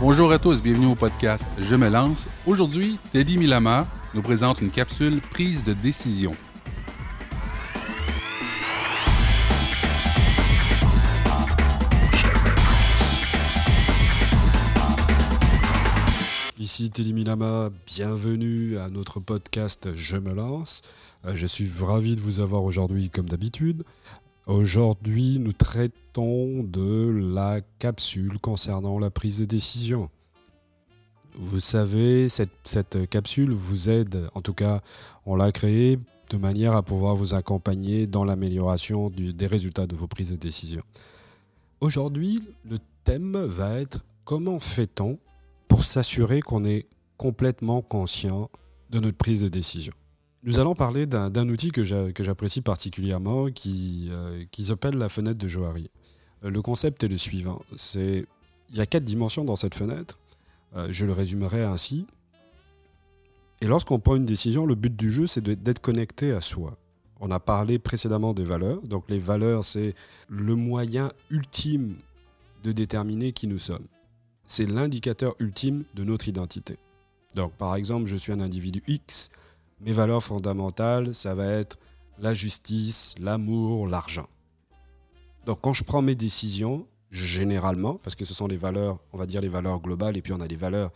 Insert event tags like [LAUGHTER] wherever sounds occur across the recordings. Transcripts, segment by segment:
Bonjour à tous, bienvenue au podcast Je me lance. Aujourd'hui, Teddy Milama nous présente une capsule prise de décision. Ici Teddy Milama, bienvenue à notre podcast Je me lance. Euh, je suis ravi de vous avoir aujourd'hui comme d'habitude. Aujourd'hui, nous traitons de la capsule concernant la prise de décision. Vous savez, cette, capsule vous aide, en tout cas, on l'a créée de manière à pouvoir vous accompagner dans l'amélioration des résultats de vos prises de décision. Aujourd'hui, le thème va être comment fait-on pour s'assurer qu'on est complètement conscient de notre prise de décision? Nous allons parler d'un outil que j'apprécie particulièrement qui, euh, qui s'appelle la fenêtre de Johari. Euh, le concept est le suivant. Il y a quatre dimensions dans cette fenêtre. Euh, je le résumerai ainsi. Et lorsqu'on prend une décision, le but du jeu, c'est d'être connecté à soi. On a parlé précédemment des valeurs. Donc les valeurs, c'est le moyen ultime de déterminer qui nous sommes. C'est l'indicateur ultime de notre identité. Donc par exemple, je suis un individu X, mes valeurs fondamentales, ça va être la justice, l'amour, l'argent. Donc quand je prends mes décisions, généralement, parce que ce sont les valeurs, on va dire les valeurs globales, et puis on a des valeurs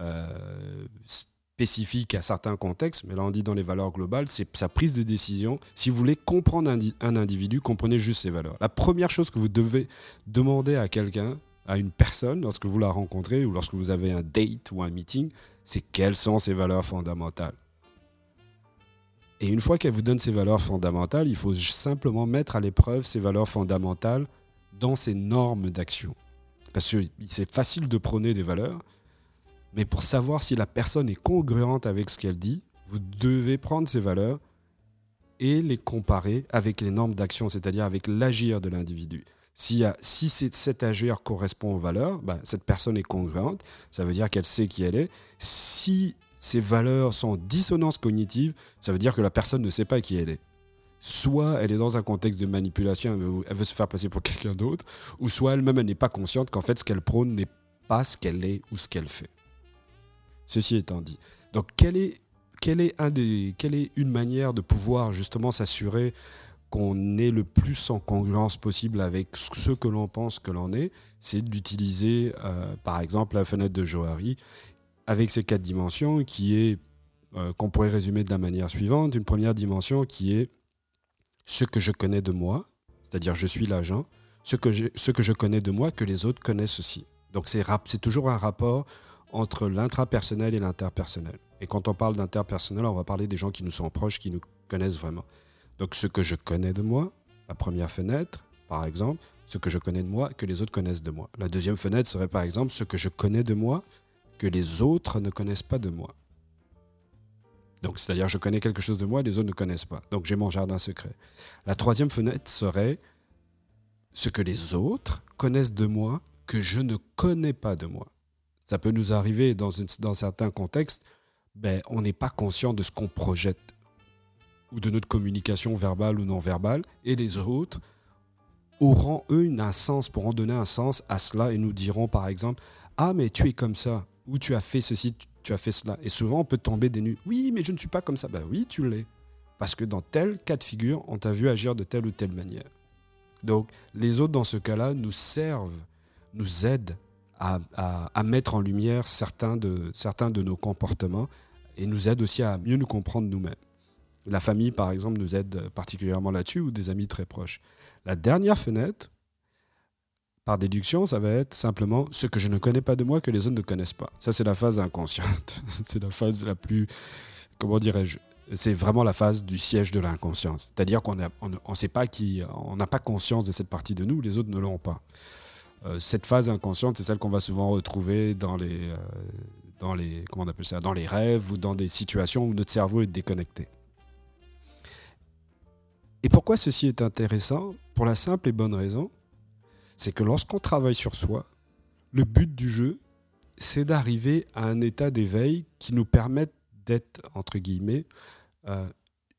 euh, spécifiques à certains contextes, mais là on dit dans les valeurs globales, c'est sa prise de décision. Si vous voulez comprendre un, un individu, comprenez juste ses valeurs. La première chose que vous devez demander à quelqu'un, à une personne, lorsque vous la rencontrez ou lorsque vous avez un date ou un meeting, c'est quelles sont ses valeurs fondamentales. Et une fois qu'elle vous donne ses valeurs fondamentales, il faut simplement mettre à l'épreuve ces valeurs fondamentales dans ses normes d'action. Parce que c'est facile de prôner des valeurs, mais pour savoir si la personne est congruente avec ce qu'elle dit, vous devez prendre ces valeurs et les comparer avec les normes d'action, c'est-à-dire avec l'agir de l'individu. Si, si cet agir correspond aux valeurs, ben, cette personne est congruente, ça veut dire qu'elle sait qui elle est. Si ces valeurs sont en dissonance cognitive, ça veut dire que la personne ne sait pas qui elle est. Soit elle est dans un contexte de manipulation, elle veut, se faire passer pour [LAUGHS] quelqu'un d'autre, ou soit elle-même elle, n'est pas consciente qu'en fait ce qu'elle prône n'est pas ce qu'elle est ou ce qu'elle fait. Ceci étant dit. Donc quelle est, quelle est, une manière de pouvoir justement s'assurer qu'on est le plus en congruence possible avec ce que l'on pense que l'on est, c'est d'utiliser euh, par exemple la fenêtre de Johari avec ces quatre dimensions qui est euh, qu'on pourrait résumer de la manière suivante. Une première dimension qui est ce que je connais de moi, c'est-à-dire je suis l'agent, ce que, je, ce que je connais de moi que les autres connaissent aussi. Donc c'est, c'est toujours un rapport entre l'intrapersonnel et l'interpersonnel. Et quand on parle d'interpersonnel, on va parler des gens qui nous sont proches, qui nous connaissent vraiment. Donc ce que je connais de moi, la première fenêtre, par exemple, ce que je connais de moi que les autres connaissent de moi. La deuxième fenêtre serait par exemple ce que je connais de moi que les autres ne connaissent pas de moi. Donc, c'est-à-dire, je connais quelque chose de moi, les autres ne connaissent pas. Donc, j'ai mon jardin secret. La troisième fenêtre serait ce que les autres connaissent de moi que je ne connais pas de moi. Ça peut nous arriver dans, dans certains contextes, ben, on n'est pas conscient de ce qu'on projette ou de notre communication verbale ou non verbale, et les autres auront, eux, un sens, pourront donner un sens à cela et nous diront, par exemple, Ah, mais tu es comme ça ou tu as fait ceci, tu as fait cela. Et souvent, on peut tomber des nues. Oui, mais je ne suis pas comme ça. Ben oui, tu l'es. Parce que dans tel cas de figure, on t'a vu agir de telle ou telle manière. Donc, les autres, dans ce cas-là, nous servent, nous aident à, mettre en lumière certains de, certains de nos comportements et nous aident aussi à mieux nous comprendre nous-mêmes. La famille, par exemple, nous aide particulièrement là-dessus ou des amis très proches. La dernière fenêtre, par déduction, ça va être simplement ce que je ne connais pas de moi que les autres ne connaissent pas. Ça, c'est la phase inconsciente. [LAUGHS] c'est la phase la plus, comment dirais-je, c'est vraiment la phase du siège de l'inconscience. C'est-à-dire qu'on ne on, sait pas qui, on n'a pas conscience de cette partie de nous, les autres ne l'ont pas. Euh, cette phase inconsciente, c'est celle qu'on va souvent retrouver dans les, euh, dans les, comment on appelle ça, dans les rêves ou dans des situations où notre cerveau est déconnecté. Et pourquoi ceci est intéressant? Pour la simple et bonne raison c'est que lorsqu'on travaille sur soi, le but du jeu, c'est d'arriver à un état d'éveil qui nous permette d'être, entre guillemets, euh,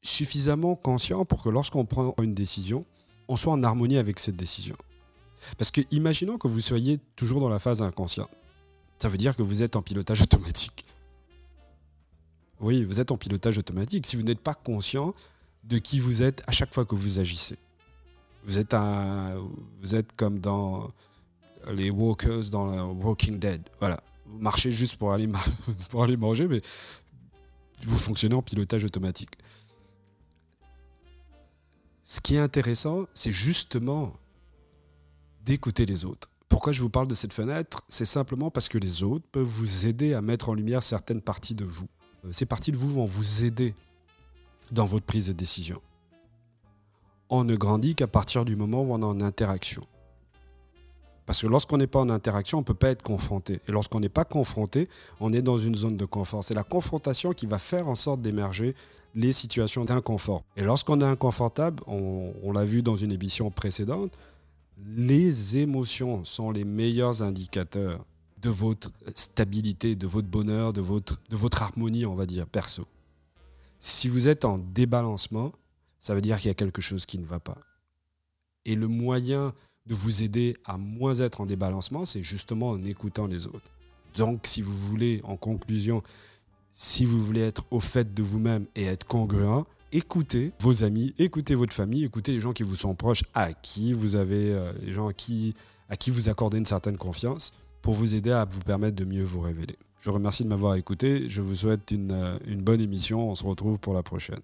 suffisamment conscient pour que lorsqu'on prend une décision, on soit en harmonie avec cette décision. Parce que imaginons que vous soyez toujours dans la phase inconsciente. Ça veut dire que vous êtes en pilotage automatique. Oui, vous êtes en pilotage automatique si vous n'êtes pas conscient de qui vous êtes à chaque fois que vous agissez. Vous êtes, un, vous êtes comme dans les walkers dans Walking Dead. Voilà. Vous marchez juste pour aller, [LAUGHS] pour aller manger, mais vous fonctionnez en pilotage automatique. Ce qui est intéressant, c'est justement d'écouter les autres. Pourquoi je vous parle de cette fenêtre? C'est simplement parce que les autres peuvent vous aider à mettre en lumière certaines parties de vous. Euh, ces parties de vous vont vous aider dans votre prise de décision. On ne grandit qu'à partir du moment où on est en interaction. Parce que lorsqu'on n'est pas en interaction, on ne peut pas être confronté. Et lorsqu'on n'est pas confronté, on est dans une zone de confort. C'est la confrontation qui va faire en sorte d'émerger les situations d'inconfort. Et lorsqu'on est inconfortable, on, on l'a vu dans une émission précédente, les émotions sont les meilleurs indicateurs de votre stabilité, de votre bonheur, de votre, de votre harmonie, on va dire, perso. Si vous êtes en débalancement, ça veut dire qu'il y a quelque chose qui ne va pas. Et le moyen de vous aider à moins être en débalancement, c'est justement en écoutant les autres. Donc, si vous voulez, en conclusion, si vous voulez être au fait de vous-même et être congruent, écoutez vos amis, écoutez votre famille, écoutez les gens qui vous sont proches, à qui vous avez, euh, les gens qui, à qui vous accordez une certaine confiance, pour vous aider à vous permettre de mieux vous révéler. Je vous remercie de m'avoir écouté. Je vous souhaite une, euh, une bonne émission. On se retrouve pour la prochaine.